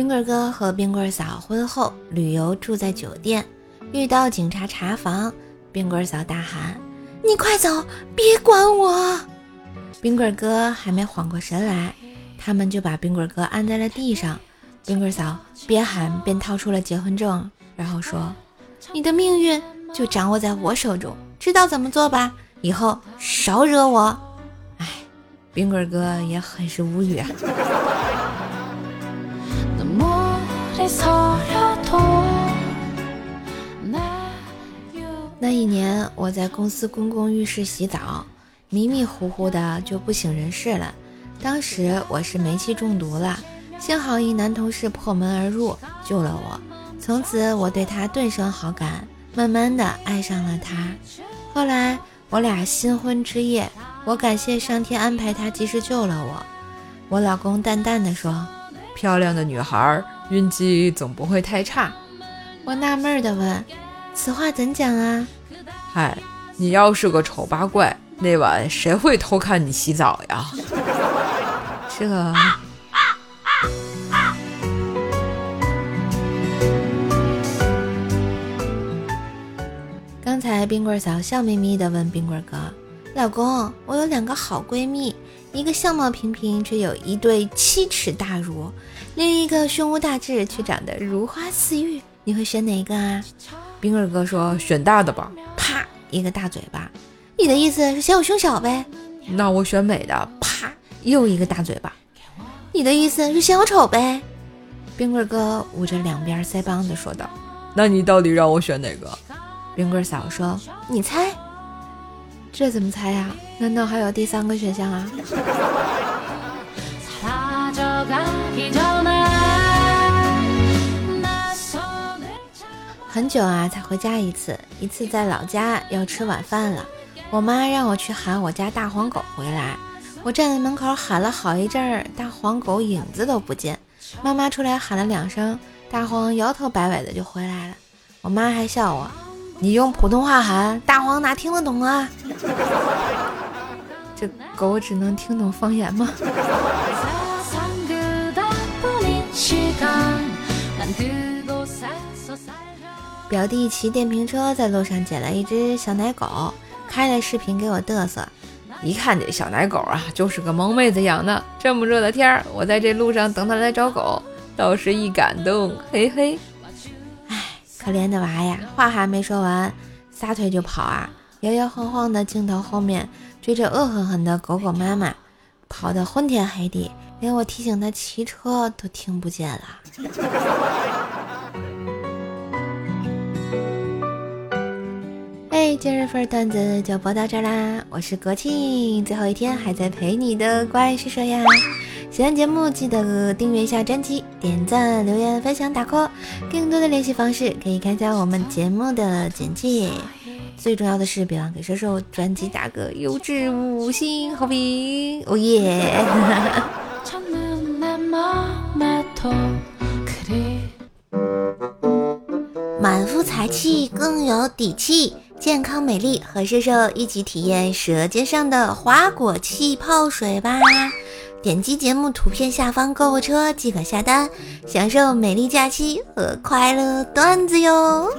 冰棍哥和冰棍嫂婚后旅游住在酒店，遇到警察查房，冰棍嫂大喊：“你快走，别管我！”冰棍哥还没缓过神来，他们就把冰棍哥按在了地上。冰棍嫂边喊边掏出了结婚证，然后说：“你的命运就掌握在我手中，知道怎么做吧？以后少惹我。”哎，冰棍哥也很是无语啊。那一年，我在公司公共浴室洗澡，迷迷糊糊的就不省人事了。当时我是煤气中毒了，幸好一男同事破门而入救了我。从此我对他顿生好感，慢慢的爱上了他。后来我俩新婚之夜，我感谢上天安排他及时救了我。我老公淡淡的说：“漂亮的女孩。”运气总不会太差，我纳闷的问：“此话怎讲啊？”哎，你要是个丑八怪，那晚谁会偷看你洗澡呀？这……刚才冰棍嫂笑眯眯的问冰棍哥：“老公，我有两个好闺蜜。”一个相貌平平却有一对七尺大乳，另一个胸无大志却长得如花似玉，你会选哪个啊？冰儿哥说选大的吧，啪一个大嘴巴，你的意思是嫌我胸小呗？那我选美的，啪又一个大嘴巴，你的意思是嫌我丑呗？冰棍哥捂着两边腮帮子说道。那你到底让我选哪个？冰棍嫂说你猜。这怎么猜呀？难道还有第三个选项啊？很久啊，才回家一次，一次在老家要吃晚饭了。我妈让我去喊我家大黄狗回来，我站在门口喊了好一阵儿，大黄狗影子都不见。妈妈出来喊了两声，大黄摇头摆尾的就回来了。我妈还笑我。你用普通话喊大黄哪听得懂啊？这狗只能听懂方言吗？表弟骑电瓶车在路上捡了一只小奶狗，开了视频给我嘚瑟。一看这小奶狗啊，就是个萌妹子养的。这么热的天儿，我在这路上等他来找狗，倒是一感动，嘿嘿。哎可怜的娃呀，话还没说完，撒腿就跑啊，摇摇晃晃的镜头后面追着恶狠狠的狗狗妈妈，跑得昏天黑地，连我提醒他骑车都听不见了。今日份段子就播到这啦，我是国庆最后一天还在陪你的怪叔叔呀。喜欢节目记得订阅一下专辑，点赞、留言、分享、打 call。更多的联系方式可以看一下我们节目的简介。最重要的是，别忘给叔叔专辑打个优质五星好评，哦耶！满腹才气更有底气，健康美丽和瘦瘦一起体验舌尖上的花果气泡水吧。点击节目图片下方购物车即可下单，享受美丽假期和快乐段子哟。